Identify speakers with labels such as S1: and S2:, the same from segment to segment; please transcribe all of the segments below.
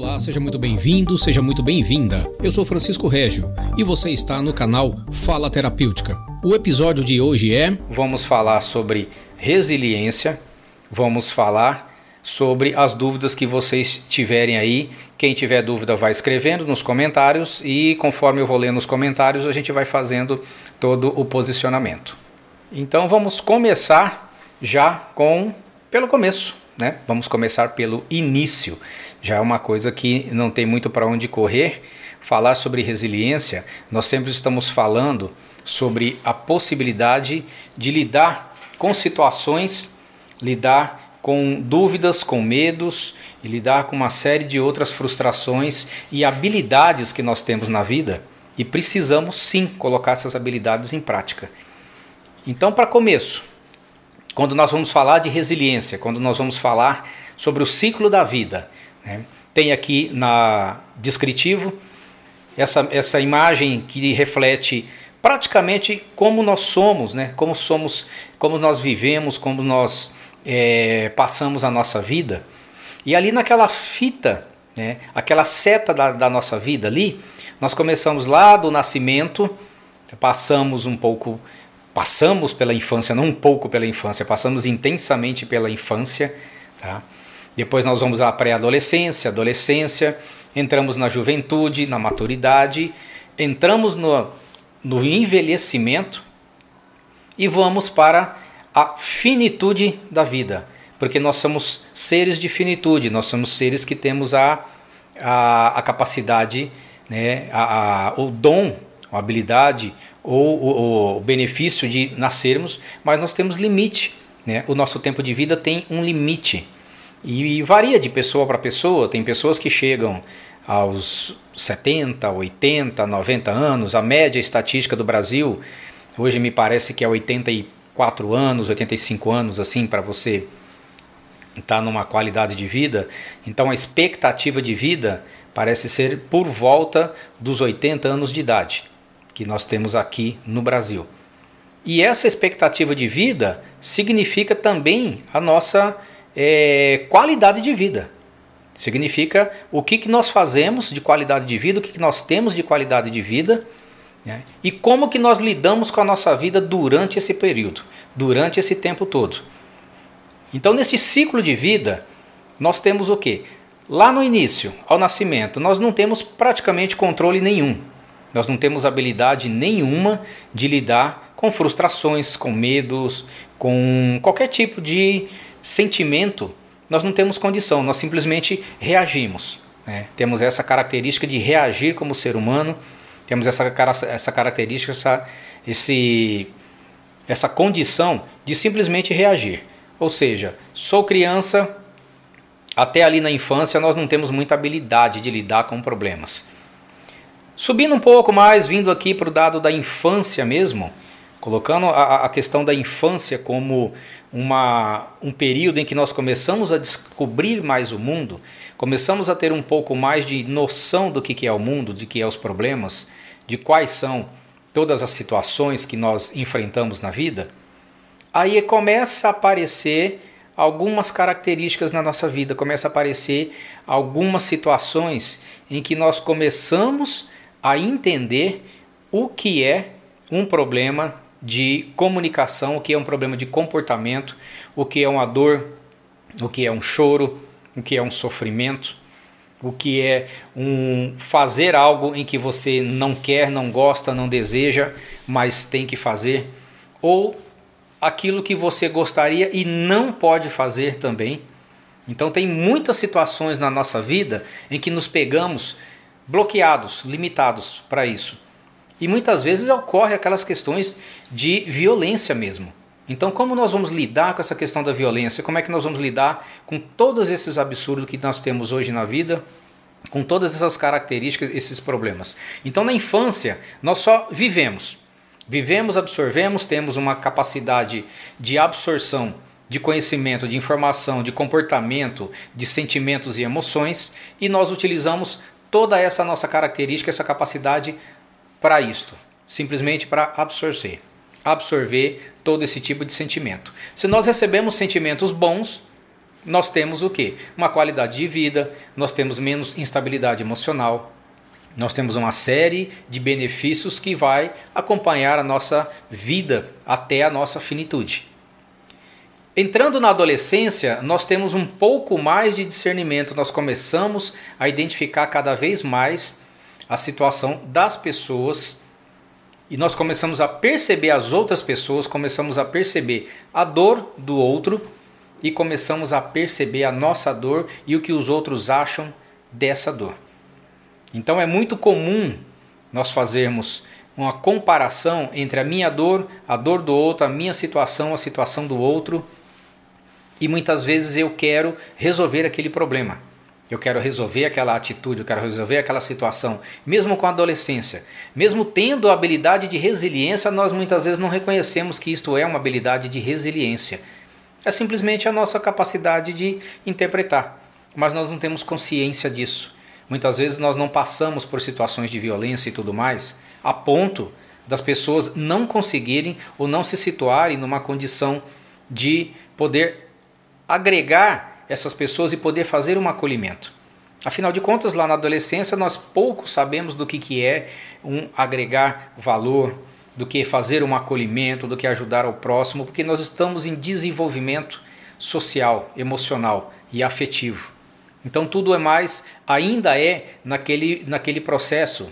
S1: Olá, seja muito bem-vindo, seja muito bem-vinda. Eu sou Francisco Régio e você está no canal Fala Terapêutica. O episódio de hoje é.
S2: Vamos falar sobre resiliência, vamos falar sobre as dúvidas que vocês tiverem aí. Quem tiver dúvida vai escrevendo nos comentários e conforme eu vou lendo os comentários a gente vai fazendo todo o posicionamento. Então vamos começar já com pelo começo, né? Vamos começar pelo início. Já é uma coisa que não tem muito para onde correr. Falar sobre resiliência, nós sempre estamos falando sobre a possibilidade de lidar com situações, lidar com dúvidas, com medos e lidar com uma série de outras frustrações e habilidades que nós temos na vida e precisamos sim colocar essas habilidades em prática. Então, para começo, quando nós vamos falar de resiliência, quando nós vamos falar sobre o ciclo da vida, né, tem aqui na descritivo essa, essa imagem que reflete praticamente como nós somos, né, como somos, como nós vivemos, como nós é, passamos a nossa vida. E ali naquela fita, né, aquela seta da, da nossa vida ali, nós começamos lá do nascimento, passamos um pouco passamos pela infância, não um pouco pela infância, passamos intensamente pela infância, tá? Depois nós vamos à pré-adolescência, adolescência, entramos na juventude, na maturidade, entramos no, no envelhecimento e vamos para a finitude da vida, porque nós somos seres de finitude, nós somos seres que temos a, a, a capacidade, né, a, a, o dom, a habilidade, ou o, o benefício de nascermos, mas nós temos limite. Né? O nosso tempo de vida tem um limite. E varia de pessoa para pessoa. Tem pessoas que chegam aos 70, 80, 90 anos. A média estatística do Brasil hoje me parece que é 84 anos, 85 anos, assim, para você estar tá numa qualidade de vida. Então a expectativa de vida parece ser por volta dos 80 anos de idade que nós temos aqui no Brasil. E essa expectativa de vida significa também a nossa é, qualidade de vida. Significa o que, que nós fazemos de qualidade de vida, o que, que nós temos de qualidade de vida né? e como que nós lidamos com a nossa vida durante esse período, durante esse tempo todo. Então, nesse ciclo de vida, nós temos o que? Lá no início, ao nascimento, nós não temos praticamente controle nenhum. Nós não temos habilidade nenhuma de lidar com frustrações, com medos, com qualquer tipo de sentimento. Nós não temos condição, nós simplesmente reagimos. Né? Temos essa característica de reagir como ser humano, temos essa, essa característica, essa, esse, essa condição de simplesmente reagir. Ou seja, sou criança, até ali na infância nós não temos muita habilidade de lidar com problemas. Subindo um pouco mais, vindo aqui para o dado da infância mesmo, colocando a, a questão da infância como uma, um período em que nós começamos a descobrir mais o mundo, começamos a ter um pouco mais de noção do que, que é o mundo, de que é os problemas, de quais são todas as situações que nós enfrentamos na vida, aí começa a aparecer algumas características na nossa vida, começa a aparecer algumas situações em que nós começamos a entender o que é um problema de comunicação, o que é um problema de comportamento, o que é uma dor, o que é um choro, o que é um sofrimento, o que é um fazer algo em que você não quer, não gosta, não deseja, mas tem que fazer, ou aquilo que você gostaria e não pode fazer também. Então tem muitas situações na nossa vida em que nos pegamos bloqueados, limitados para isso. E muitas vezes ocorre aquelas questões de violência mesmo. Então, como nós vamos lidar com essa questão da violência? Como é que nós vamos lidar com todos esses absurdos que nós temos hoje na vida? Com todas essas características, esses problemas. Então, na infância, nós só vivemos. Vivemos, absorvemos, temos uma capacidade de absorção de conhecimento, de informação, de comportamento, de sentimentos e emoções, e nós utilizamos toda essa nossa característica, essa capacidade para isto, simplesmente para absorver, absorver todo esse tipo de sentimento. Se nós recebemos sentimentos bons, nós temos o quê? Uma qualidade de vida, nós temos menos instabilidade emocional, nós temos uma série de benefícios que vai acompanhar a nossa vida até a nossa finitude. Entrando na adolescência, nós temos um pouco mais de discernimento, nós começamos a identificar cada vez mais a situação das pessoas e nós começamos a perceber as outras pessoas, começamos a perceber a dor do outro e começamos a perceber a nossa dor e o que os outros acham dessa dor. Então é muito comum nós fazermos uma comparação entre a minha dor, a dor do outro, a minha situação, a situação do outro e muitas vezes eu quero resolver aquele problema. Eu quero resolver aquela atitude, eu quero resolver aquela situação, mesmo com a adolescência. Mesmo tendo a habilidade de resiliência, nós muitas vezes não reconhecemos que isto é uma habilidade de resiliência. É simplesmente a nossa capacidade de interpretar, mas nós não temos consciência disso. Muitas vezes nós não passamos por situações de violência e tudo mais, a ponto das pessoas não conseguirem ou não se situarem numa condição de poder agregar essas pessoas e poder fazer um acolhimento. Afinal de contas, lá na adolescência, nós pouco sabemos do que, que é um agregar valor, do que fazer um acolhimento, do que ajudar ao próximo, porque nós estamos em desenvolvimento social, emocional e afetivo. Então tudo é mais, ainda é naquele, naquele processo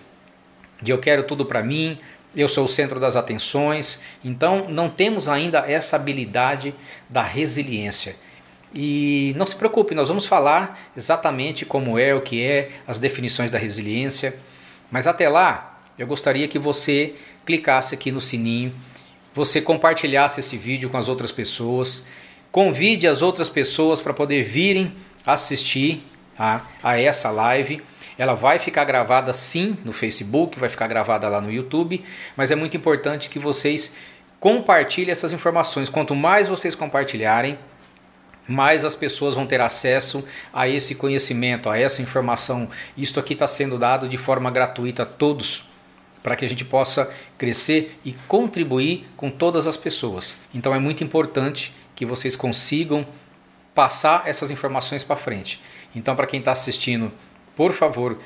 S2: de eu quero tudo para mim, eu sou o centro das atenções. Então não temos ainda essa habilidade da resiliência. E não se preocupe, nós vamos falar exatamente como é, o que é, as definições da resiliência. Mas até lá, eu gostaria que você clicasse aqui no sininho, você compartilhasse esse vídeo com as outras pessoas, convide as outras pessoas para poder virem assistir a, a essa live. Ela vai ficar gravada sim no Facebook, vai ficar gravada lá no YouTube, mas é muito importante que vocês compartilhem essas informações. Quanto mais vocês compartilharem, mais as pessoas vão ter acesso a esse conhecimento, a essa informação. Isto aqui está sendo dado de forma gratuita a todos, para que a gente possa crescer e contribuir com todas as pessoas. Então é muito importante que vocês consigam passar essas informações para frente. Então, para quem está assistindo, por favor,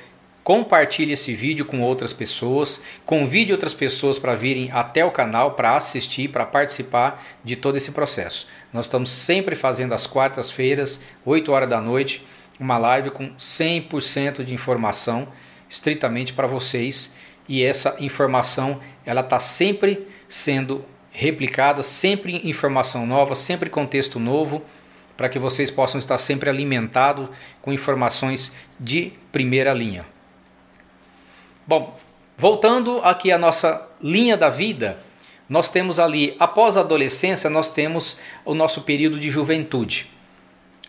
S2: Compartilhe esse vídeo com outras pessoas, convide outras pessoas para virem até o canal para assistir, para participar de todo esse processo. Nós estamos sempre fazendo às quartas-feiras, 8 horas da noite, uma live com 100% de informação estritamente para vocês e essa informação ela está sempre sendo replicada, sempre informação nova, sempre contexto novo, para que vocês possam estar sempre alimentados com informações de primeira linha. Bom, voltando aqui à nossa linha da vida, nós temos ali, após a adolescência, nós temos o nosso período de juventude.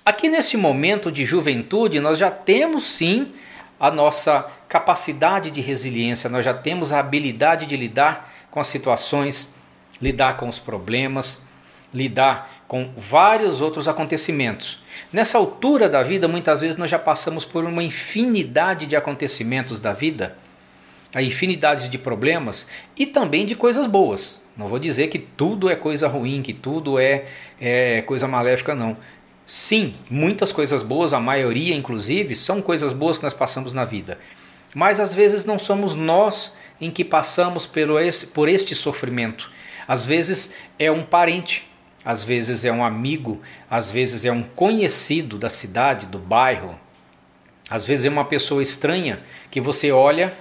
S2: Aqui nesse momento de juventude, nós já temos sim a nossa capacidade de resiliência, nós já temos a habilidade de lidar com as situações, lidar com os problemas, lidar com vários outros acontecimentos. Nessa altura da vida, muitas vezes nós já passamos por uma infinidade de acontecimentos da vida a infinidade de problemas e também de coisas boas. Não vou dizer que tudo é coisa ruim, que tudo é, é coisa maléfica, não. Sim, muitas coisas boas, a maioria inclusive, são coisas boas que nós passamos na vida. Mas às vezes não somos nós em que passamos pelo esse, por este sofrimento. Às vezes é um parente, às vezes é um amigo, às vezes é um conhecido da cidade, do bairro, às vezes é uma pessoa estranha que você olha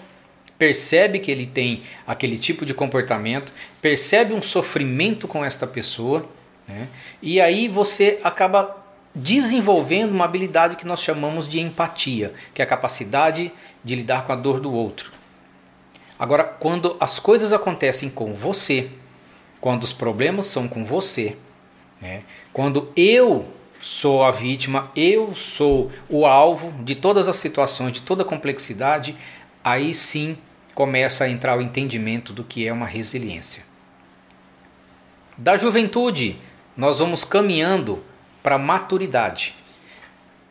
S2: percebe que ele tem aquele tipo de comportamento, percebe um sofrimento com esta pessoa, né? e aí você acaba desenvolvendo uma habilidade que nós chamamos de empatia, que é a capacidade de lidar com a dor do outro. Agora, quando as coisas acontecem com você, quando os problemas são com você, né? quando eu sou a vítima, eu sou o alvo de todas as situações, de toda a complexidade, aí sim começa a entrar o entendimento do que é uma resiliência. Da juventude, nós vamos caminhando para a maturidade.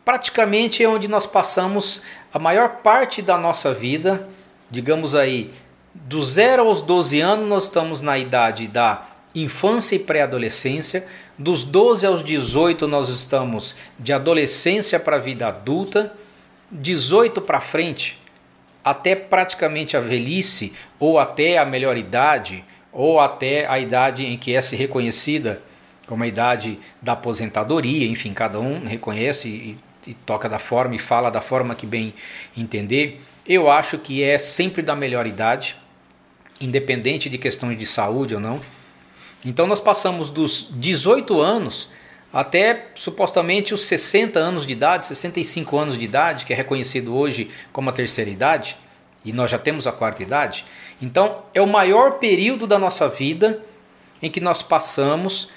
S2: Praticamente é onde nós passamos a maior parte da nossa vida, digamos aí, do 0 aos 12 anos, nós estamos na idade da infância e pré-adolescência. Dos 12 aos 18 nós estamos de adolescência para a vida adulta. 18 para frente, até praticamente a velhice, ou até a melhor idade, ou até a idade em que é se reconhecida como a idade da aposentadoria, enfim, cada um reconhece e, e toca da forma e fala da forma que bem entender. Eu acho que é sempre da melhor idade, independente de questões de saúde ou não. Então nós passamos dos 18 anos até supostamente os 60 anos de idade, 65 anos de idade, que é reconhecido hoje como a terceira idade, e nós já temos a quarta idade. Então é o maior período da nossa vida em que nós passamos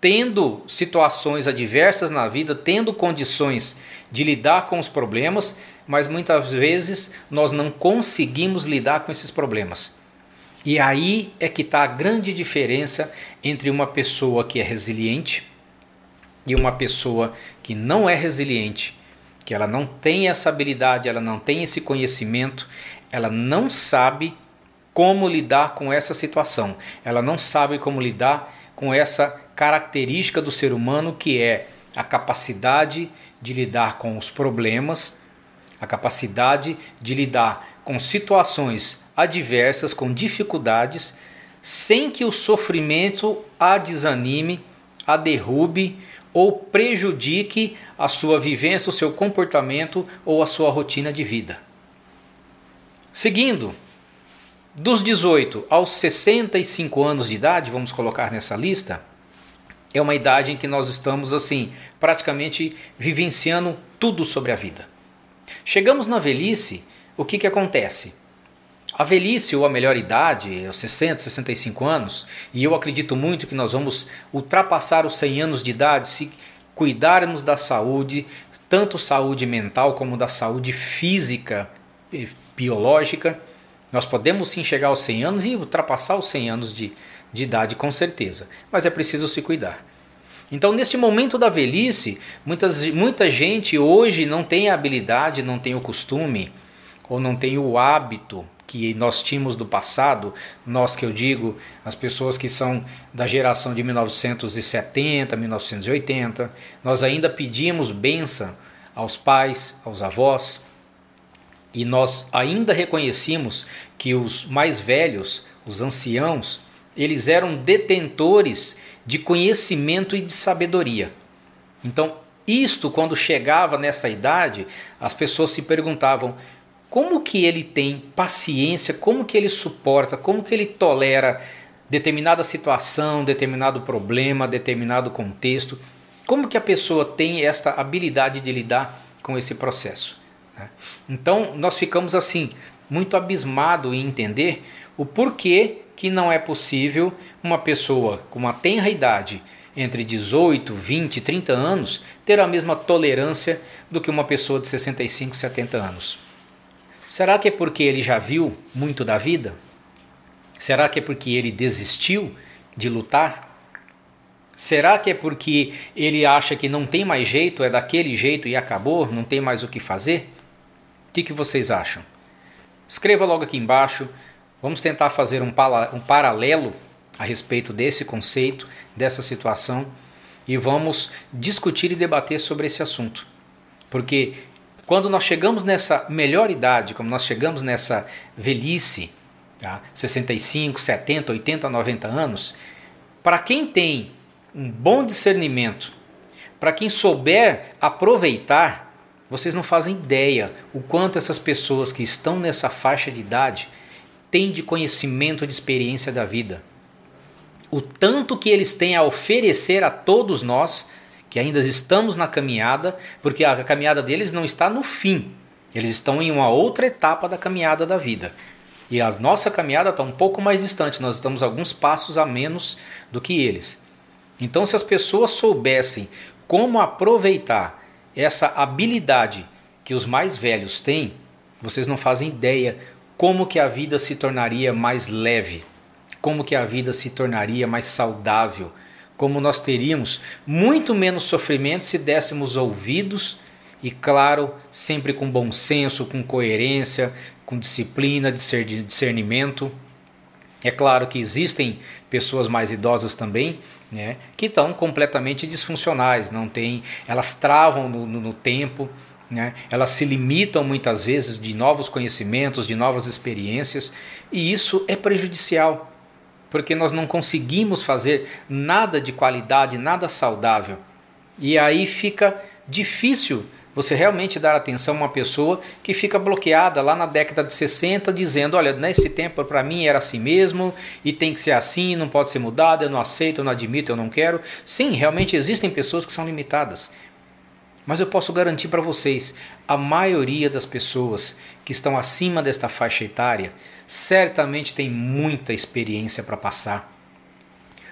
S2: tendo situações adversas na vida, tendo condições de lidar com os problemas, mas muitas vezes nós não conseguimos lidar com esses problemas. E aí é que está a grande diferença entre uma pessoa que é resiliente e uma pessoa que não é resiliente, que ela não tem essa habilidade, ela não tem esse conhecimento, ela não sabe como lidar com essa situação, ela não sabe como lidar com essa característica do ser humano que é a capacidade de lidar com os problemas, a capacidade de lidar com situações adversas, com dificuldades, sem que o sofrimento a desanime, a derrube ou prejudique a sua vivência, o seu comportamento ou a sua rotina de vida. Seguindo, dos 18 aos 65 anos de idade, vamos colocar nessa lista, é uma idade em que nós estamos assim, praticamente vivenciando tudo sobre a vida. Chegamos na velhice, o que, que acontece? A velhice ou a melhor idade, é os 60, 65 anos, e eu acredito muito que nós vamos ultrapassar os 100 anos de idade se cuidarmos da saúde, tanto saúde mental como da saúde física e biológica. Nós podemos sim chegar aos 100 anos e ultrapassar os 100 anos de, de idade com certeza, mas é preciso se cuidar. Então, neste momento da velhice, muitas, muita gente hoje não tem a habilidade, não tem o costume ou não tem o hábito que nós tínhamos do passado, nós que eu digo, as pessoas que são da geração de 1970, 1980, nós ainda pedimos benção aos pais, aos avós, e nós ainda reconhecíamos que os mais velhos, os anciãos, eles eram detentores de conhecimento e de sabedoria. Então, isto quando chegava nessa idade, as pessoas se perguntavam: como que ele tem paciência, como que ele suporta, como que ele tolera determinada situação, determinado problema, determinado contexto, como que a pessoa tem esta habilidade de lidar com esse processo. Né? Então nós ficamos assim muito abismado em entender o porquê que não é possível uma pessoa com uma tenra idade entre 18, 20, 30 anos ter a mesma tolerância do que uma pessoa de 65, 70 anos. Será que é porque ele já viu muito da vida? Será que é porque ele desistiu de lutar? Será que é porque ele acha que não tem mais jeito, é daquele jeito e acabou, não tem mais o que fazer? O que, que vocês acham? Escreva logo aqui embaixo. Vamos tentar fazer um, um paralelo a respeito desse conceito, dessa situação e vamos discutir e debater sobre esse assunto. Porque quando nós chegamos nessa melhor idade, como nós chegamos nessa velhice, tá? 65, 70, 80, 90 anos, para quem tem um bom discernimento, para quem souber aproveitar, vocês não fazem ideia o quanto essas pessoas que estão nessa faixa de idade têm de conhecimento, de experiência da vida. O tanto que eles têm a oferecer a todos nós que ainda estamos na caminhada, porque a caminhada deles não está no fim. Eles estão em uma outra etapa da caminhada da vida. E a nossa caminhada está um pouco mais distante, nós estamos alguns passos a menos do que eles. Então, se as pessoas soubessem como aproveitar essa habilidade que os mais velhos têm, vocês não fazem ideia como que a vida se tornaria mais leve, como que a vida se tornaria mais saudável, como nós teríamos muito menos sofrimento se dessemos ouvidos e, claro, sempre com bom senso, com coerência, com disciplina, discernimento. É claro que existem pessoas mais idosas também, né, que estão completamente disfuncionais, não tem, elas travam no, no, no tempo, né, elas se limitam muitas vezes de novos conhecimentos, de novas experiências, e isso é prejudicial, porque nós não conseguimos fazer nada de qualidade, nada saudável. E aí fica difícil você realmente dar atenção a uma pessoa que fica bloqueada lá na década de 60 dizendo, olha, nesse tempo para mim era assim mesmo e tem que ser assim, não pode ser mudado, eu não aceito, eu não admito, eu não quero. Sim, realmente existem pessoas que são limitadas. Mas eu posso garantir para vocês, a maioria das pessoas que estão acima desta faixa etária certamente tem muita experiência para passar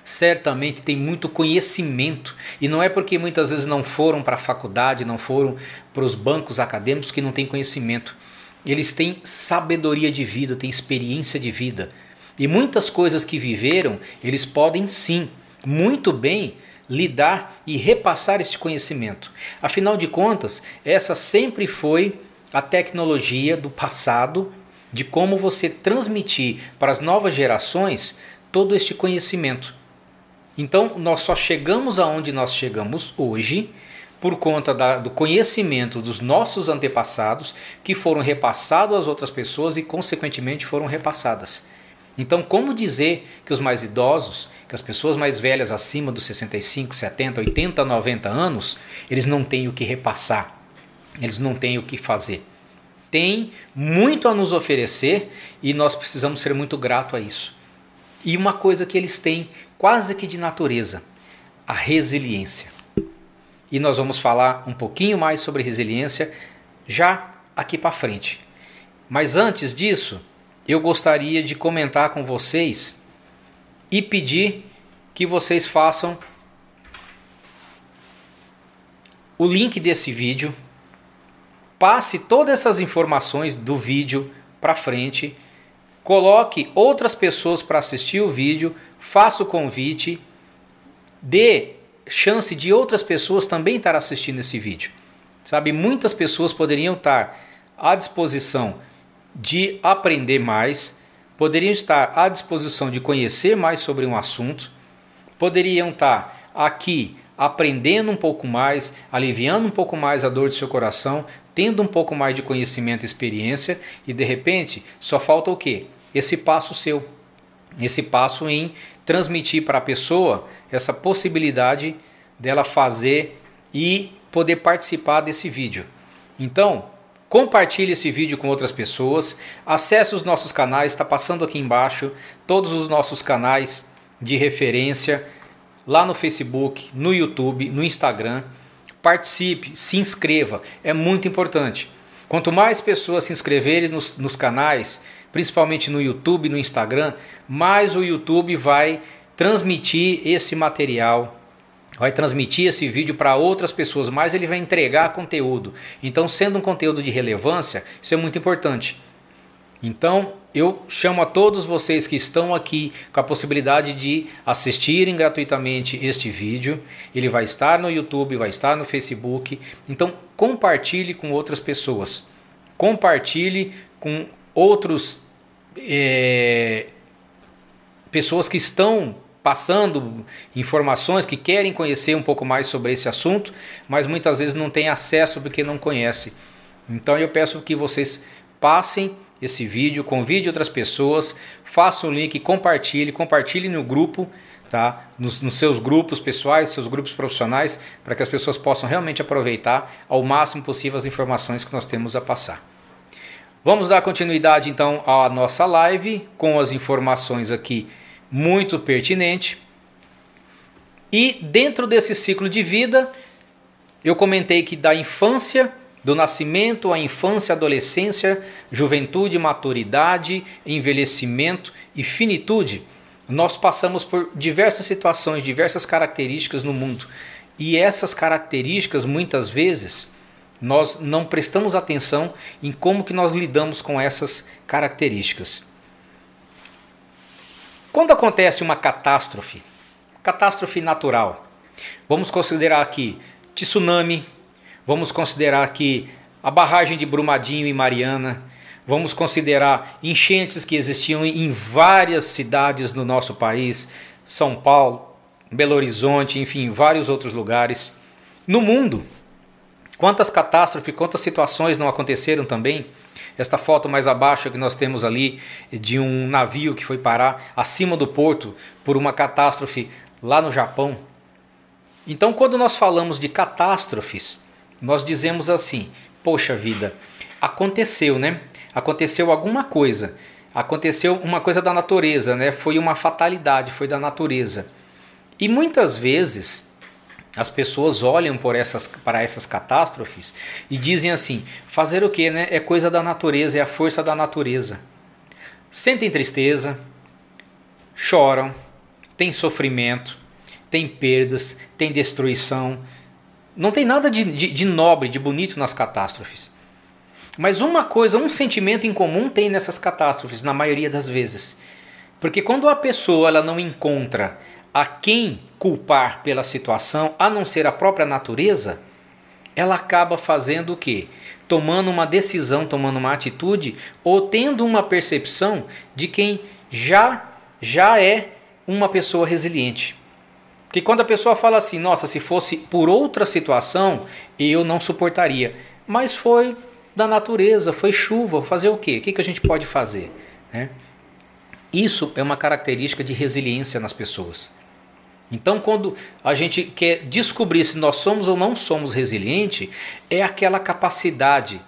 S2: certamente tem muito conhecimento. E não é porque muitas vezes não foram para a faculdade, não foram para os bancos acadêmicos que não têm conhecimento. Eles têm sabedoria de vida, têm experiência de vida. E muitas coisas que viveram, eles podem sim, muito bem, lidar e repassar este conhecimento. Afinal de contas, essa sempre foi a tecnologia do passado de como você transmitir para as novas gerações todo este conhecimento. Então, nós só chegamos aonde nós chegamos hoje por conta da, do conhecimento dos nossos antepassados que foram repassados às outras pessoas e, consequentemente, foram repassadas. Então, como dizer que os mais idosos, que as pessoas mais velhas acima dos 65, 70, 80, 90 anos, eles não têm o que repassar, eles não têm o que fazer? Tem muito a nos oferecer e nós precisamos ser muito gratos a isso. E uma coisa que eles têm quase que de natureza, a resiliência. E nós vamos falar um pouquinho mais sobre resiliência já aqui para frente. Mas antes disso, eu gostaria de comentar com vocês e pedir que vocês façam o link desse vídeo, passe todas essas informações do vídeo para frente, coloque outras pessoas para assistir o vídeo faça o convite, dê chance de outras pessoas também estar assistindo esse vídeo. Sabe, muitas pessoas poderiam estar à disposição de aprender mais, poderiam estar à disposição de conhecer mais sobre um assunto, poderiam estar aqui aprendendo um pouco mais, aliviando um pouco mais a dor de seu coração, tendo um pouco mais de conhecimento e experiência, e de repente só falta o quê? Esse passo seu. Esse passo em transmitir para a pessoa essa possibilidade dela fazer e poder participar desse vídeo. Então, compartilhe esse vídeo com outras pessoas, acesse os nossos canais, está passando aqui embaixo todos os nossos canais de referência lá no Facebook, no YouTube, no Instagram. Participe, se inscreva, é muito importante. Quanto mais pessoas se inscreverem nos, nos canais, principalmente no YouTube, no Instagram, mais o YouTube vai transmitir esse material, vai transmitir esse vídeo para outras pessoas, mais ele vai entregar conteúdo. Então, sendo um conteúdo de relevância, isso é muito importante. Então, eu chamo a todos vocês que estão aqui com a possibilidade de assistirem gratuitamente este vídeo. Ele vai estar no YouTube, vai estar no Facebook. Então, compartilhe com outras pessoas. Compartilhe com outros é, pessoas que estão passando informações, que querem conhecer um pouco mais sobre esse assunto, mas muitas vezes não têm acesso porque não conhecem. Então eu peço que vocês passem esse vídeo, convide outras pessoas, façam o link, compartilhe, compartilhe no grupo, tá? Nos, nos, seus grupos pessoais, seus grupos profissionais, para que as pessoas possam realmente aproveitar ao máximo possível as informações que nós temos a passar. Vamos dar continuidade então à nossa live com as informações aqui muito pertinente. E dentro desse ciclo de vida, eu comentei que da infância, do nascimento à infância, adolescência, juventude, maturidade, envelhecimento e finitude, nós passamos por diversas situações, diversas características no mundo. E essas características muitas vezes nós não prestamos atenção em como que nós lidamos com essas características. Quando acontece uma catástrofe, catástrofe natural, vamos considerar aqui tsunami, vamos considerar aqui a barragem de Brumadinho e Mariana, Vamos considerar enchentes que existiam em várias cidades do nosso país, São Paulo, Belo Horizonte, enfim, vários outros lugares. No mundo, quantas catástrofes, quantas situações não aconteceram também? Esta foto mais abaixo que nós temos ali de um navio que foi parar acima do porto por uma catástrofe lá no Japão. Então, quando nós falamos de catástrofes, nós dizemos assim: poxa vida, aconteceu, né? Aconteceu alguma coisa. Aconteceu uma coisa da natureza, né? Foi uma fatalidade, foi da natureza. E muitas vezes as pessoas olham por essas, para essas catástrofes e dizem assim: fazer o que, né? É coisa da natureza, é a força da natureza. Sentem tristeza, choram, tem sofrimento, tem perdas, tem destruição. Não tem nada de, de, de nobre, de bonito nas catástrofes. Mas uma coisa, um sentimento em comum tem nessas catástrofes, na maioria das vezes. Porque quando a pessoa ela não encontra a quem culpar pela situação, a não ser a própria natureza, ela acaba fazendo o quê? Tomando uma decisão, tomando uma atitude ou tendo uma percepção de quem já já é uma pessoa resiliente. Que quando a pessoa fala assim, nossa, se fosse por outra situação, eu não suportaria. Mas foi da natureza, foi chuva, fazer o quê? O que, a gente pode fazer? Né? Isso é uma característica de resiliência nas pessoas. Então, quando a gente quer descobrir se nós somos ou não somos resilientes, é aquela capacidade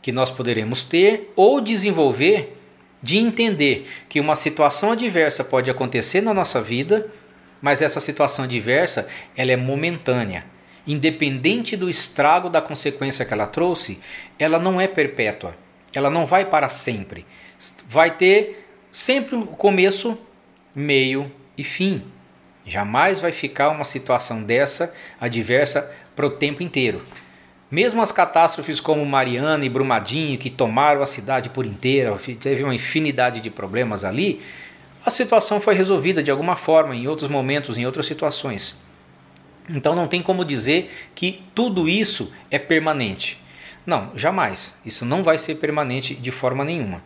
S2: que nós poderemos ter ou desenvolver de entender que uma situação adversa pode acontecer na nossa vida mas essa situação adversa ela é momentânea. Independente do estrago da consequência que ela trouxe, ela não é perpétua. Ela não vai para sempre. Vai ter sempre o começo, meio e fim. Jamais vai ficar uma situação dessa adversa para o tempo inteiro. Mesmo as catástrofes como Mariana e Brumadinho, que tomaram a cidade por inteira, teve uma infinidade de problemas ali, a situação foi resolvida de alguma forma em outros momentos, em outras situações. Então não tem como dizer que tudo isso é permanente. Não, jamais. Isso não vai ser permanente de forma nenhuma.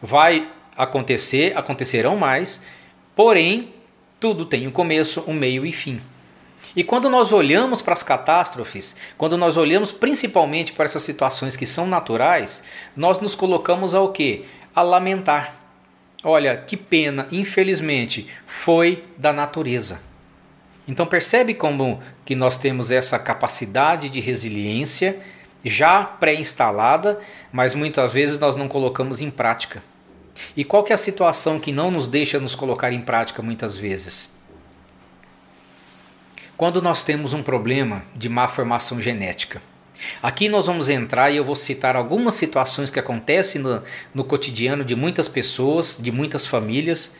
S2: Vai acontecer, acontecerão mais, porém, tudo tem um começo, um meio e fim. E quando nós olhamos para as catástrofes, quando nós olhamos principalmente para essas situações que são naturais, nós nos colocamos ao quê? A lamentar. Olha, que pena, infelizmente, foi da natureza. Então percebe como que nós temos essa capacidade de resiliência já pré-instalada, mas muitas vezes nós não colocamos em prática. E qual que é a situação que não nos deixa nos colocar em prática muitas vezes? Quando nós temos um problema de má formação genética. Aqui nós vamos entrar e eu vou citar algumas situações que acontecem no, no cotidiano de muitas pessoas, de muitas famílias,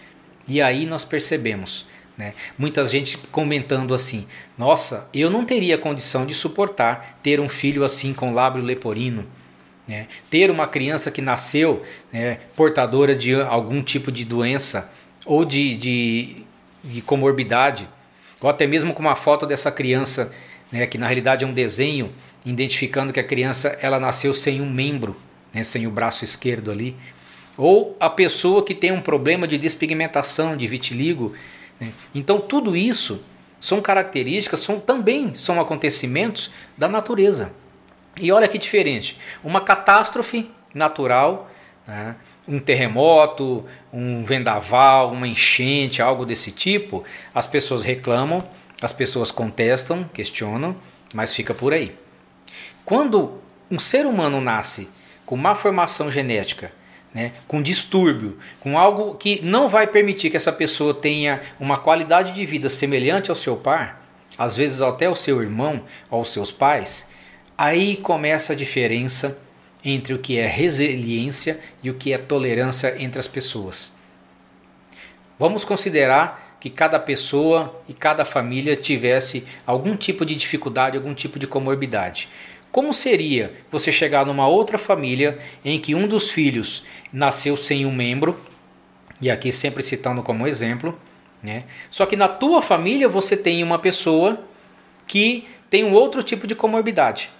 S2: e aí nós percebemos. Né? Muita gente comentando assim: Nossa, eu não teria condição de suportar ter um filho assim com lábio leporino. Né? Ter uma criança que nasceu né, portadora de algum tipo de doença ou de, de, de comorbidade, ou até mesmo com uma foto dessa criança, né, que na realidade é um desenho identificando que a criança ela nasceu sem um membro, né, sem o braço esquerdo ali, ou a pessoa que tem um problema de despigmentação, de vitiligo. Né? Então tudo isso são características, são também são acontecimentos da natureza. E olha que diferente, uma catástrofe natural, né? um terremoto, um vendaval, uma enchente, algo desse tipo, as pessoas reclamam, as pessoas contestam, questionam, mas fica por aí. Quando um ser humano nasce com má formação genética, né, com distúrbio, com algo que não vai permitir que essa pessoa tenha uma qualidade de vida semelhante ao seu par, às vezes até ao seu irmão ou aos seus pais, aí começa a diferença entre o que é resiliência e o que é tolerância entre as pessoas. Vamos considerar que cada pessoa e cada família tivesse algum tipo de dificuldade, algum tipo de comorbidade. Como seria você chegar numa outra família em que um dos filhos nasceu sem um membro, e aqui sempre citando como exemplo, né? Só que na tua família você tem uma pessoa que tem um outro tipo de comorbidade.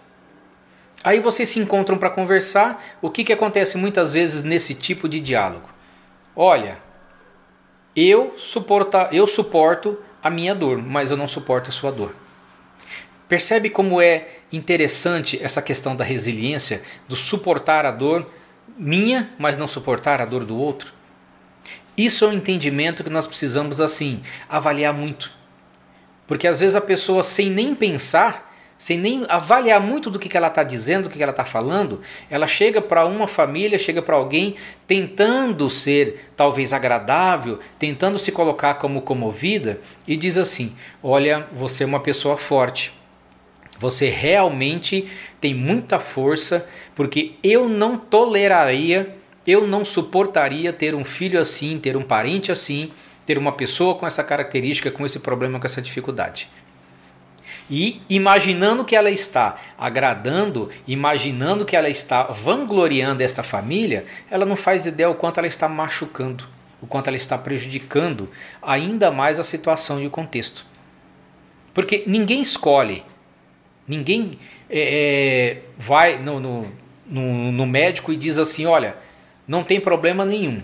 S2: Aí vocês se encontram para conversar. O que, que acontece muitas vezes nesse tipo de diálogo? Olha, eu, suporta, eu suporto a minha dor, mas eu não suporto a sua dor. Percebe como é interessante essa questão da resiliência, do suportar a dor minha, mas não suportar a dor do outro? Isso é um entendimento que nós precisamos assim avaliar muito. Porque às vezes a pessoa sem nem pensar sem nem avaliar muito do que, ela está dizendo, do que ela está falando, ela chega para uma família, chega para alguém tentando ser talvez agradável, tentando se colocar como comovida e diz assim: Olha, você é uma pessoa forte. Você realmente tem muita força, porque eu não toleraria, eu não suportaria ter um filho assim, ter um parente assim, ter uma pessoa com essa característica, com esse problema, com essa dificuldade. E imaginando que ela está agradando, imaginando que ela está vangloriando esta família, ela não faz ideia o quanto ela está machucando, o quanto ela está prejudicando ainda mais a situação e o contexto. Porque ninguém escolhe, ninguém é, é vai no, no, no, no médico e diz assim: olha, não tem problema nenhum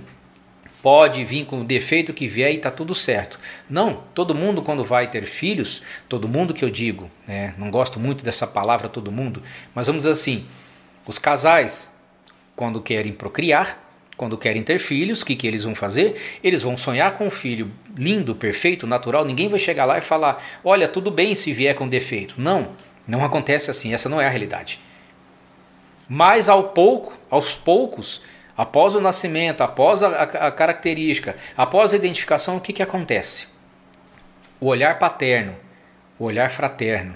S2: pode vir com o defeito que vier e está tudo certo. Não, todo mundo quando vai ter filhos, todo mundo que eu digo, né, não gosto muito dessa palavra todo mundo, mas vamos dizer assim, os casais quando querem procriar, quando querem ter filhos, o que, que eles vão fazer? Eles vão sonhar com um filho lindo, perfeito, natural. Ninguém vai chegar lá e falar: olha, tudo bem se vier com defeito. Não, não acontece assim. Essa não é a realidade. Mas ao pouco, aos poucos, Após o nascimento, após a, a, característica, após a identificação, o que, que acontece? O olhar paterno, o olhar fraterno,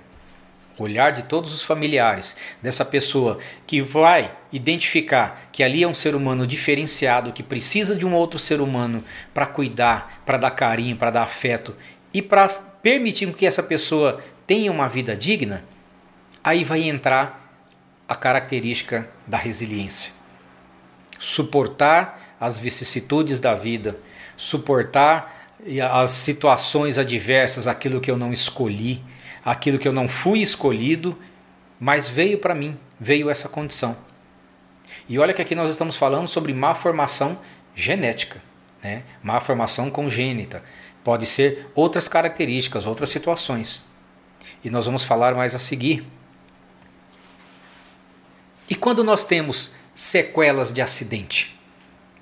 S2: o olhar de todos os familiares dessa pessoa que vai identificar que ali é um ser humano diferenciado, que precisa de um outro ser humano para cuidar, para dar carinho, para dar afeto e para permitir que essa pessoa tenha uma vida digna, aí vai entrar a característica da resiliência suportar as vicissitudes da vida, suportar as situações adversas, aquilo que eu não escolhi, aquilo que eu não fui escolhido, mas veio para mim, veio essa condição. E olha que aqui nós estamos falando sobre má formação genética, né? má formação congênita. Pode ser outras características, outras situações. E nós vamos falar mais a seguir. E quando nós temos sequelas de acidente.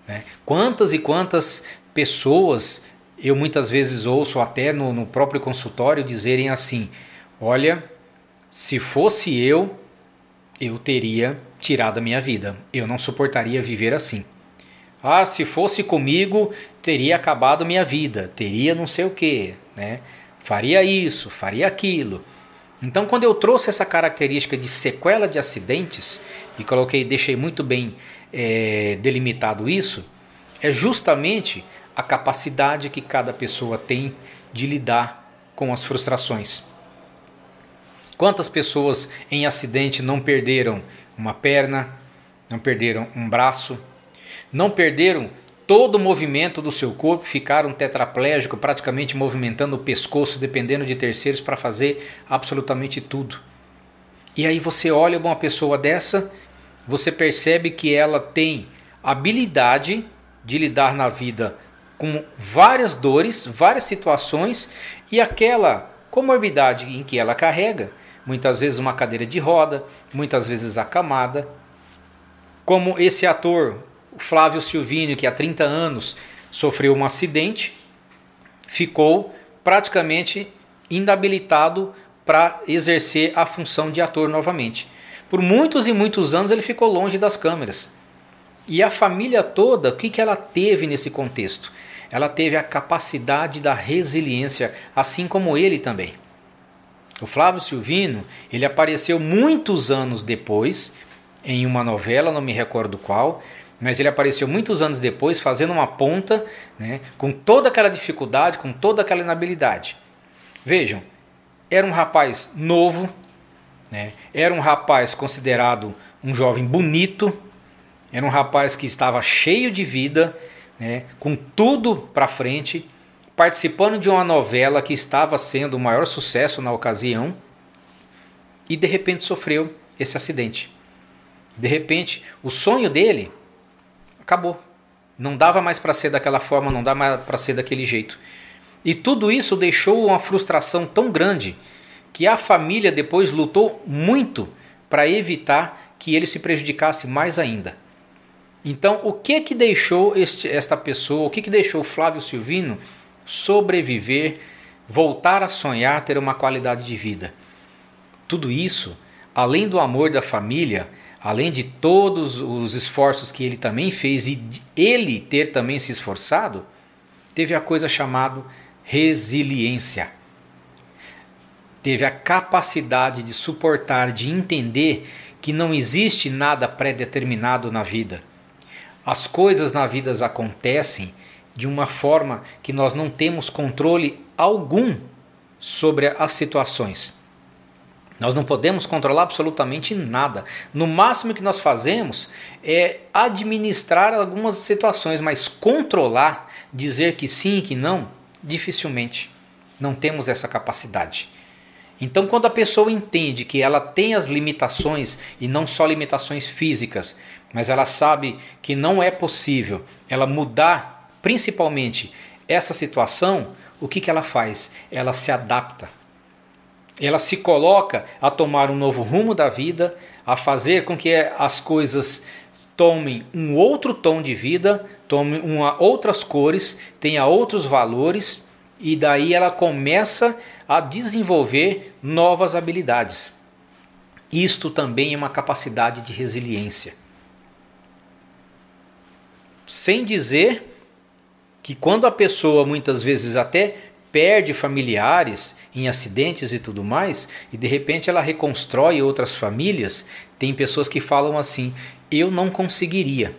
S2: Né? Quantas e quantas pessoas eu muitas vezes ouço até no, no próprio consultório dizerem assim: olha, se fosse eu, eu teria tirado a minha vida. Eu não suportaria viver assim. Ah, se fosse comigo, teria acabado minha vida, teria não sei o que, né? Faria isso, faria aquilo. Então, quando eu trouxe essa característica de sequela de acidentes e coloquei, deixei muito bem é, delimitado isso, é justamente a capacidade que cada pessoa tem de lidar com as frustrações. Quantas pessoas em acidente não perderam uma perna, não perderam um braço, não perderam todo o movimento do seu corpo, ficaram tetraplégico, praticamente movimentando o pescoço, dependendo de terceiros para fazer absolutamente tudo. E aí você olha uma pessoa dessa, você percebe que ela tem habilidade de lidar na vida com várias dores, várias situações e aquela comorbidade em que ela carrega, muitas vezes uma cadeira de roda, muitas vezes acamada. Como esse ator, Flávio Silvino, que há 30 anos sofreu um acidente, ficou praticamente inabilitado para exercer a função de ator novamente. Por muitos e muitos anos ele ficou longe das câmeras. E a família toda, o que, que ela teve nesse contexto? Ela teve a capacidade da resiliência, assim como ele também. O Flávio Silvino, ele apareceu muitos anos depois, em uma novela, não me recordo qual, mas ele apareceu muitos anos depois fazendo uma ponta, né, com toda aquela dificuldade, com toda aquela inabilidade. Vejam, era um rapaz novo, né, era um rapaz considerado um jovem bonito, era um rapaz que estava cheio de vida, né, com tudo para frente, participando de uma novela que estava sendo o maior sucesso na ocasião, e de repente sofreu esse acidente. De repente, o sonho dele acabou. Não dava mais para ser daquela forma, não dá mais para ser daquele jeito. E tudo isso deixou uma frustração tão grande que a família depois lutou muito para evitar que ele se prejudicasse mais ainda. Então, o que que deixou este, esta pessoa, o que que deixou Flávio Silvino sobreviver, voltar a sonhar, ter uma qualidade de vida? Tudo isso, além do amor da família, além de todos os esforços que ele também fez e ele ter também se esforçado, teve a coisa chamada resiliência. Teve a capacidade de suportar, de entender que não existe nada pré-determinado na vida. As coisas na vida acontecem de uma forma que nós não temos controle algum sobre as situações. Nós não podemos controlar absolutamente nada. No máximo que nós fazemos é administrar algumas situações, mas controlar, dizer que sim e que não, dificilmente. Não temos essa capacidade. Então, quando a pessoa entende que ela tem as limitações, e não só limitações físicas, mas ela sabe que não é possível ela mudar, principalmente, essa situação, o que, que ela faz? Ela se adapta ela se coloca a tomar um novo rumo da vida, a fazer com que as coisas tomem um outro tom de vida, tomem uma, outras cores, tenha outros valores e daí ela começa a desenvolver novas habilidades. Isto também é uma capacidade de resiliência. Sem dizer que quando a pessoa muitas vezes até perde familiares em acidentes e tudo mais, e de repente ela reconstrói outras famílias, tem pessoas que falam assim: eu não conseguiria.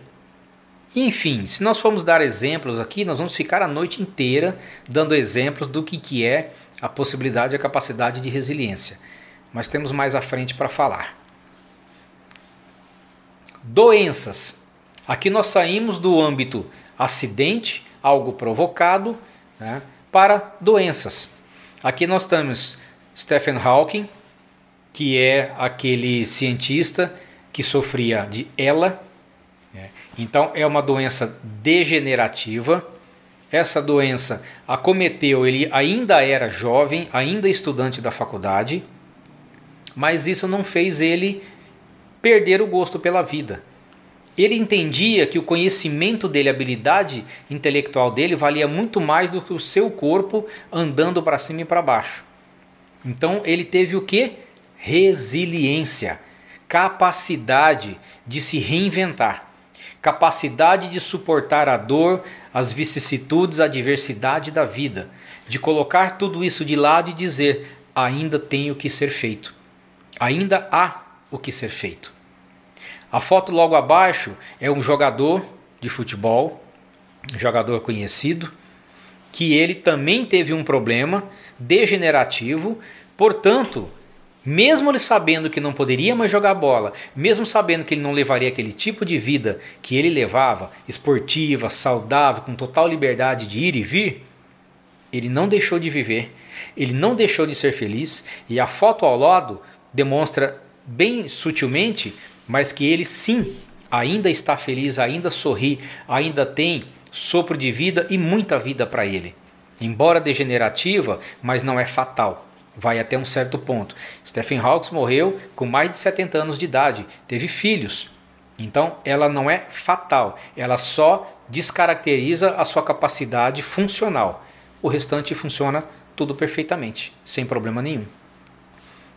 S2: Enfim, se nós formos dar exemplos aqui, nós vamos ficar a noite inteira dando exemplos do que, que é a possibilidade e a capacidade de resiliência. Mas temos mais à frente para falar. Doenças. Aqui nós saímos do âmbito acidente, algo provocado, né, para doenças. Aqui nós temos Stephen Hawking, que é aquele cientista que sofria de ELA. Né? Então é uma doença degenerativa. Essa doença acometeu, ele ainda era jovem, ainda estudante da faculdade, mas isso não fez ele perder o gosto pela vida. Ele entendia que o conhecimento dele, a habilidade intelectual dele, valia muito mais do que o seu corpo andando para cima e para baixo. Então ele teve o que? Resiliência, capacidade de se reinventar, capacidade de suportar a dor, as vicissitudes, a adversidade da vida, de colocar tudo isso de lado e dizer: ainda tem o que ser feito, ainda há o que ser feito. A foto logo abaixo é um jogador de futebol, um jogador conhecido, que ele também teve um problema degenerativo, portanto, mesmo ele sabendo que não poderia mais jogar bola, mesmo sabendo que ele não levaria aquele tipo de vida que ele levava, esportiva, saudável, com total liberdade de ir e vir, ele não deixou de viver, ele não deixou de ser feliz, e a foto ao lado demonstra bem sutilmente mas que ele sim ainda está feliz, ainda sorri, ainda tem sopro de vida e muita vida para ele. Embora degenerativa, mas não é fatal. Vai até um certo ponto. Stephen Hawking morreu com mais de 70 anos de idade, teve filhos. Então, ela não é fatal, ela só descaracteriza a sua capacidade funcional. O restante funciona tudo perfeitamente, sem problema nenhum.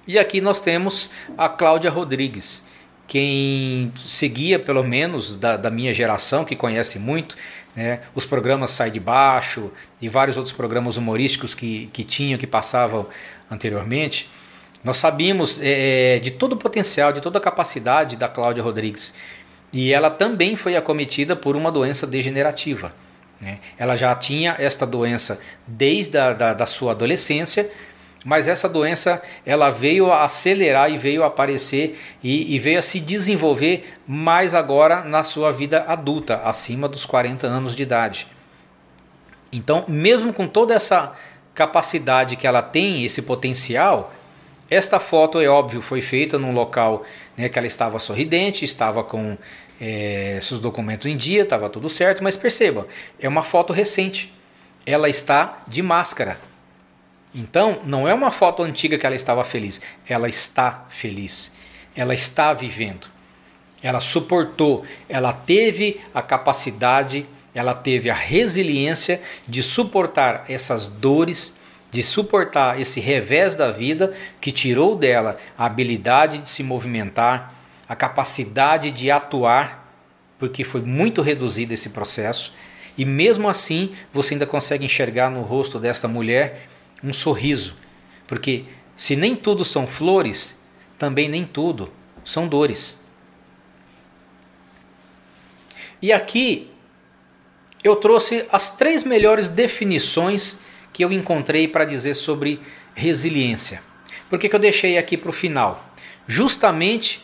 S2: E aqui nós temos a Cláudia Rodrigues quem seguia, pelo menos da, da minha geração, que conhece muito, né, os programas Sai de Baixo e vários outros programas humorísticos que, que tinham, que passavam anteriormente, nós sabíamos é, de todo o potencial, de toda a capacidade da Cláudia Rodrigues. E ela também foi acometida por uma doença degenerativa. Né? Ela já tinha esta doença desde a da, da sua adolescência, mas essa doença ela veio a acelerar e veio a aparecer e, e, veio a se desenvolver mais agora na sua vida adulta, acima dos 40 anos de idade. Então, mesmo com toda essa capacidade que ela tem, esse potencial, Esta foto, é óbvio, foi feita num local né, que ela estava sorridente, estava com é, seus documentos em dia, estava tudo certo, mas perceba, é uma foto recente. Ela está de máscara. Então, não é uma foto antiga que ela estava feliz, ela está feliz. Ela está vivendo. Ela suportou, ela teve a capacidade, ela teve a resiliência de suportar essas dores, de suportar esse revés da vida que tirou dela a habilidade de se movimentar, a capacidade de atuar, porque foi muito reduzido esse processo. E mesmo assim, você ainda consegue enxergar no rosto desta mulher um sorriso, porque se nem tudo são flores, também nem tudo são dores. E aqui eu trouxe as três melhores definições que eu encontrei para dizer sobre resiliência. Por que, que eu deixei aqui para o final? Justamente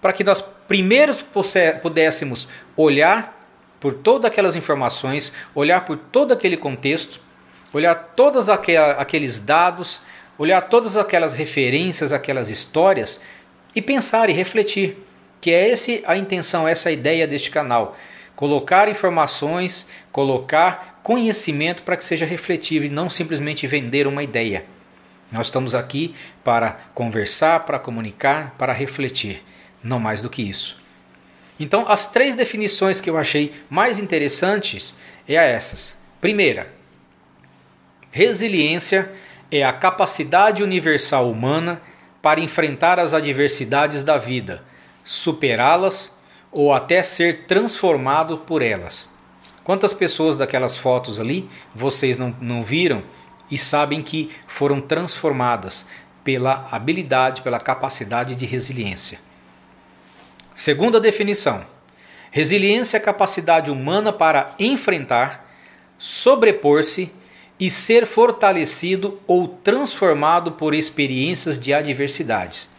S2: para que nós primeiros pudéssemos olhar por todas aquelas informações, olhar por todo aquele contexto, olhar todos aqueles dados, olhar todas aquelas referências, aquelas histórias e pensar e refletir, que é esse a intenção, essa a ideia deste canal, colocar informações, colocar conhecimento para que seja refletivo e não simplesmente vender uma ideia. Nós estamos aqui para conversar, para comunicar, para refletir não mais do que isso. Então, as três definições que eu achei mais interessantes é essas. Primeira, resiliência é a capacidade universal humana para enfrentar as adversidades da vida, superá-las ou até ser transformado por elas. Quantas pessoas daquelas fotos ali vocês não, não viram e sabem que foram transformadas pela habilidade, pela capacidade de resiliência? Segunda definição: resiliência é a capacidade humana para enfrentar, sobrepor-se e ser fortalecido ou transformado por experiências de adversidades.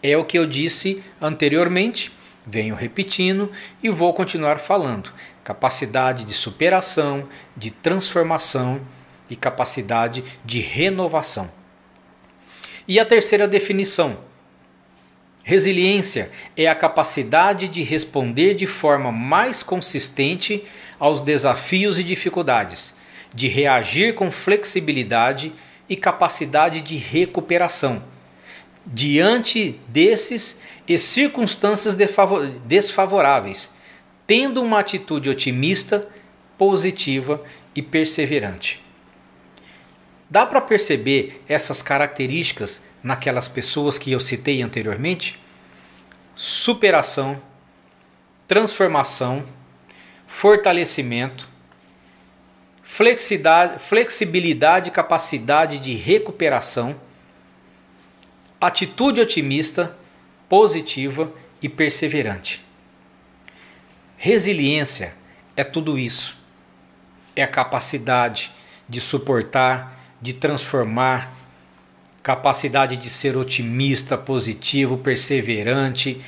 S2: É o que eu disse anteriormente, venho repetindo e vou continuar falando. Capacidade de superação, de transformação e capacidade de renovação. E a terceira definição: Resiliência é a capacidade de responder de forma mais consistente aos desafios e dificuldades, de reagir com flexibilidade e capacidade de recuperação diante desses e circunstâncias desfavoráveis, tendo uma atitude otimista, positiva e perseverante. Dá para perceber essas características naquelas pessoas que eu citei anteriormente? Superação, transformação, fortalecimento, flexibilidade e capacidade de recuperação, atitude otimista, positiva e perseverante. Resiliência é tudo isso. É a capacidade de suportar, de transformar, capacidade de ser otimista, positivo, perseverante,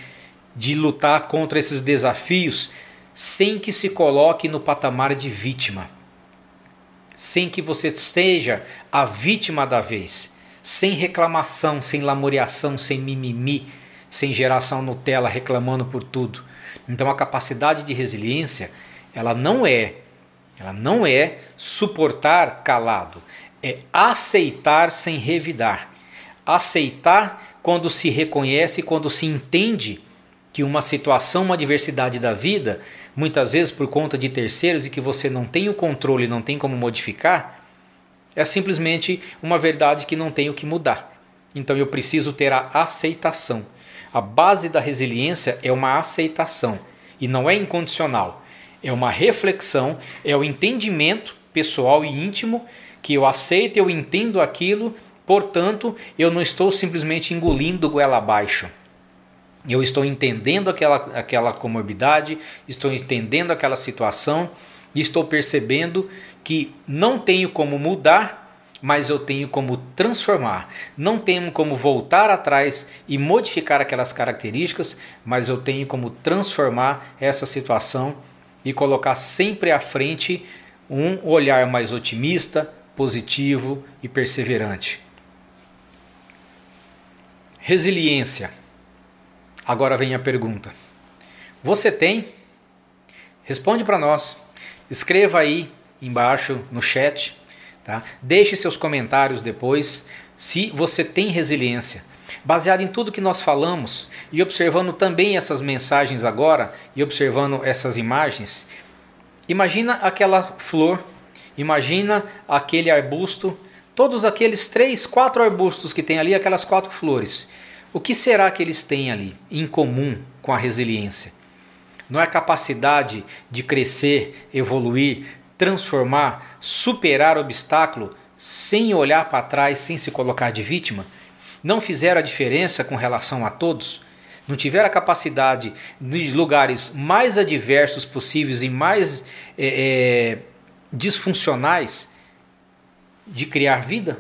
S2: de lutar contra esses desafios sem que se coloque no patamar de vítima, sem que você seja a vítima da vez, sem reclamação, sem lamuriação, sem mimimi, sem geração Nutella reclamando por tudo. Então a capacidade de resiliência, ela não é, ela não é suportar calado, é aceitar sem revidar. Aceitar quando se reconhece, quando se entende que uma situação, uma adversidade da vida, muitas vezes por conta de terceiros e que você não tem o controle, não tem como modificar, é simplesmente uma verdade que não tem o que mudar. Então eu preciso ter a aceitação. A base da resiliência é uma aceitação e não é incondicional. É uma reflexão, é o entendimento pessoal e íntimo que eu aceito, eu entendo aquilo, portanto, eu não estou simplesmente engolindo goela abaixo. Eu estou entendendo aquela, aquela comorbidade, estou entendendo aquela situação e estou percebendo que não tenho como mudar, mas eu tenho como transformar. Não tenho como voltar atrás e modificar aquelas características, mas eu tenho como transformar essa situação e colocar sempre à frente um olhar mais otimista, positivo e perseverante. Resiliência. Agora vem a pergunta. Você tem? Responde para nós. Escreva aí embaixo no chat, tá? Deixe seus comentários depois se você tem resiliência. Baseado em tudo que nós falamos e observando também essas mensagens agora e observando essas imagens, imagina aquela flor, imagina aquele arbusto, todos aqueles três, quatro arbustos que tem ali, aquelas quatro flores. O que será que eles têm ali em comum com a resiliência? Não é a capacidade de crescer, evoluir, transformar, superar obstáculo sem olhar para trás, sem se colocar de vítima? Não fizeram a diferença com relação a todos? Não tiveram a capacidade de lugares mais adversos possíveis e mais é, é, disfuncionais de criar vida?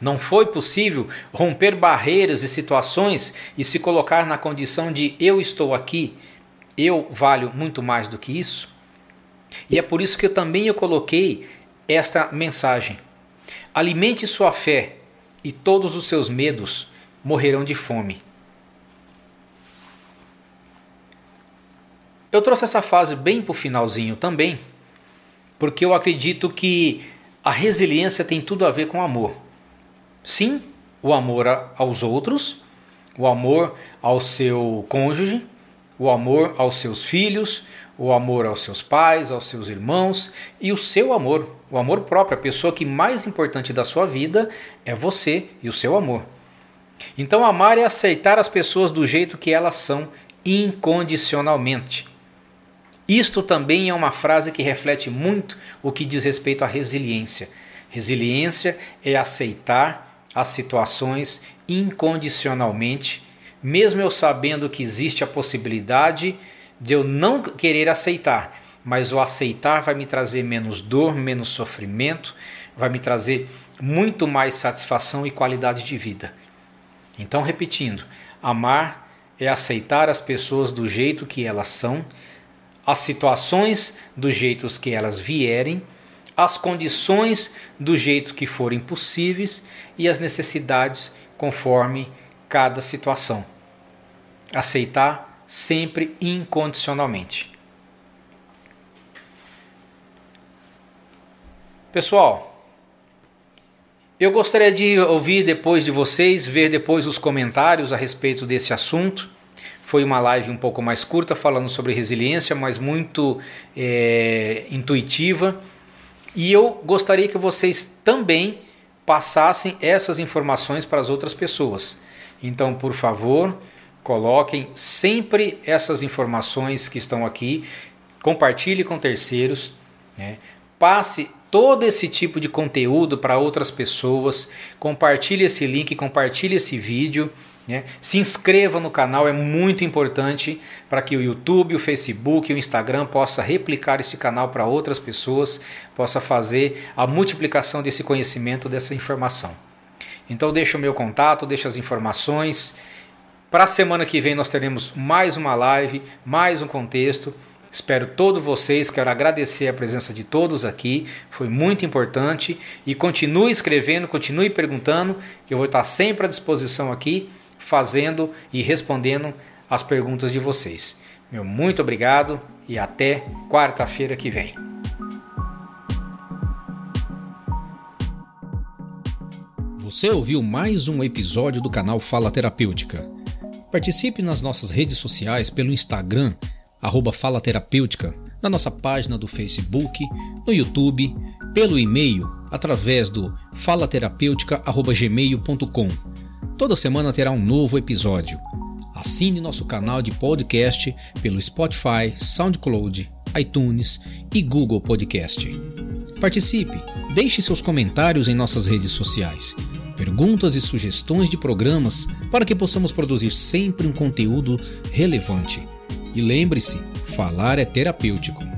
S2: Não foi possível romper barreiras e situações e se colocar na condição de eu estou aqui, eu valho muito mais do que isso? E é por isso que eu também eu coloquei esta mensagem. Alimente sua fé e todos os seus medos morrerão de fome. Eu trouxe essa fase bem para o finalzinho também, porque eu acredito que a resiliência tem tudo a ver com amor. Sim, o amor aos outros, o amor ao seu cônjuge, o amor aos seus filhos, o amor aos seus pais, aos seus irmãos e o seu amor, o amor próprio, a pessoa que mais importante da sua vida é você e o seu amor. Então, amar é aceitar as pessoas do jeito que elas são, incondicionalmente. Isto também é uma frase que reflete muito o que diz respeito à resiliência. Resiliência é aceitar as situações incondicionalmente, mesmo eu sabendo que existe a possibilidade de eu não querer aceitar, mas o aceitar vai me trazer menos dor, menos sofrimento, vai me trazer muito mais satisfação e qualidade de vida. Então, repetindo, amar é aceitar as pessoas do jeito que elas são, as situações do jeito que elas vierem as condições do jeito que forem possíveis e as necessidades conforme cada situação. Aceitar sempre incondicionalmente. Pessoal, eu gostaria de ouvir depois de vocês, ver depois os comentários a respeito desse assunto. Foi uma live um pouco mais curta falando sobre resiliência, mas muito é, intuitiva e eu gostaria que vocês também passassem essas informações para as outras pessoas. Então, por favor, coloquem sempre essas informações que estão aqui, compartilhe com terceiros, né? passe todo esse tipo de conteúdo para outras pessoas, compartilhe esse link, compartilhe esse vídeo. Né? Se inscreva no canal, é muito importante para que o YouTube, o Facebook, o Instagram possa replicar este canal para outras pessoas, possa fazer a multiplicação desse conhecimento, dessa informação. Então deixa o meu contato, deixa as informações. Para a semana que vem nós teremos mais uma live, mais um contexto. Espero todos vocês, quero agradecer a presença de todos aqui, foi muito importante e continue escrevendo, continue perguntando, que eu vou estar sempre à disposição aqui fazendo e respondendo as perguntas de vocês. Meu muito obrigado e até quarta-feira que vem.
S1: Você ouviu mais um episódio do canal Fala Terapêutica. Participe nas nossas redes sociais pelo Instagram, arroba Fala Terapêutica, na nossa página do Facebook, no YouTube, pelo e-mail, através do falaterapêutica.gmail.com Toda semana terá um novo episódio. Assine nosso canal de podcast pelo Spotify, SoundCloud, iTunes e Google Podcast. Participe, deixe seus comentários em nossas redes sociais, perguntas e sugestões de programas para que possamos produzir sempre um conteúdo relevante. E lembre-se, falar é terapêutico.